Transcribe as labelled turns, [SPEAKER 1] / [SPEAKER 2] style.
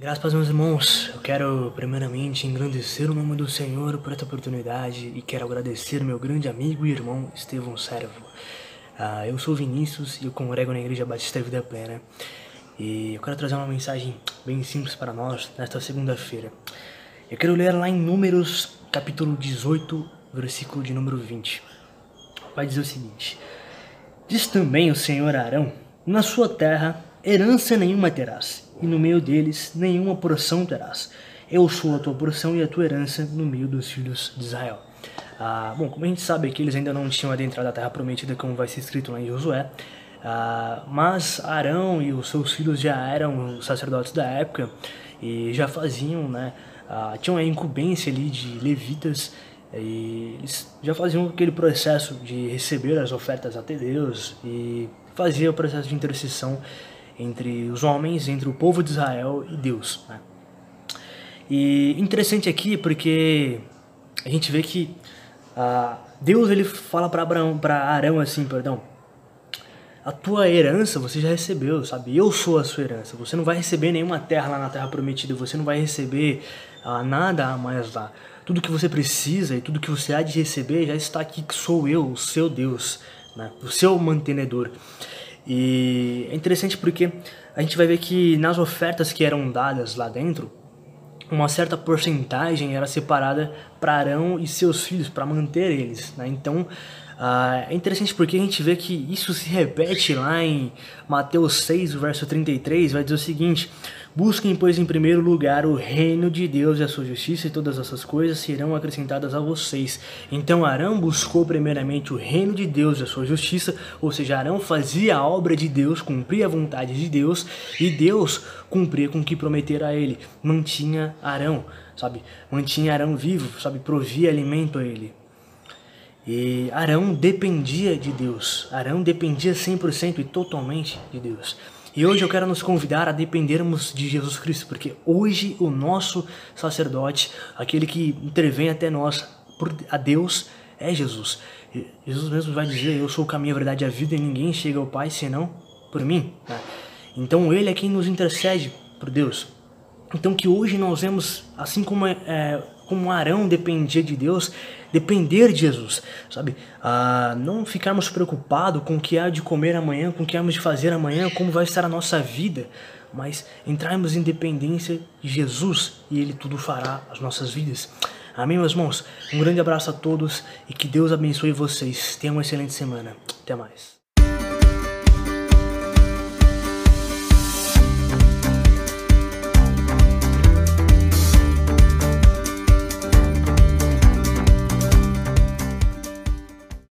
[SPEAKER 1] paz, meus irmãos. Eu quero, primeiramente, engrandecer o nome do Senhor por esta oportunidade e quero agradecer meu grande amigo e irmão Estevão Servo. Uh, eu sou Vinícius e eu congrego na Igreja Batista Vida Plena. E eu quero trazer uma mensagem bem simples para nós nesta segunda-feira. Eu quero ler lá em Números, capítulo 18, versículo de número 20. Vai dizer o seguinte: Diz também o Senhor a Arão: Na sua terra herança nenhuma terás e no meio deles nenhuma porção terás. Eu sou a tua porção e a tua herança no meio dos filhos de Israel. Ah, bom, como a gente sabe que eles ainda não tinham adentrado a terra prometida, como vai ser escrito lá em Josué, ah, mas Arão e os seus filhos já eram os sacerdotes da época e já faziam, né, ah, tinham a incumbência ali de levitas e eles já faziam aquele processo de receber as ofertas até Deus e fazia o processo de intercessão entre os homens, entre o povo de Israel e Deus. Né? E interessante aqui porque a gente vê que ah, Deus ele fala para Abraão, para Arão assim, perdão, a tua herança você já recebeu, sabe? Eu sou a sua herança. Você não vai receber nenhuma terra lá na terra prometida, você não vai receber ah, nada a mais lá. Tudo que você precisa e tudo que você há de receber já está aqui, que sou eu, o seu Deus, né? o seu mantenedor. E é interessante porque a gente vai ver que nas ofertas que eram dadas lá dentro, uma certa porcentagem era separada para Arão e seus filhos, para manter eles. Né? Então uh, é interessante porque a gente vê que isso se repete lá em Mateus 6, verso 33, vai dizer o seguinte: Busquem, pois, em primeiro lugar o reino de Deus e a sua justiça, e todas essas coisas serão acrescentadas a vocês. Então Arão buscou primeiramente o reino de Deus e a sua justiça, ou seja, Arão fazia a obra de Deus, cumpria a vontade de Deus, e Deus cumpria com o que prometera a ele. Mantinha Arão, sabe? Mantinha Arão vivo, sabe? Provia alimento a ele. E Arão dependia de Deus. Arão dependia 100% e totalmente de Deus. E hoje eu quero nos convidar a dependermos de Jesus Cristo, porque hoje o nosso sacerdote, aquele que intervém até nós por, a Deus, é Jesus. Jesus mesmo vai dizer: Eu sou o caminho, a verdade e a vida, e ninguém chega ao Pai senão por mim. Né? Então Ele é quem nos intercede por Deus. Então que hoje nós vemos, assim como, é, como Arão dependia de Deus, depender de Jesus, sabe? Ah, não ficarmos preocupados com o que há de comer amanhã, com o que há de fazer amanhã, como vai estar a nossa vida, mas entrarmos em dependência de Jesus e Ele tudo fará as nossas vidas. Amém, meus irmãos? Um grande abraço a todos e que Deus abençoe vocês. Tenham uma excelente semana. Até mais.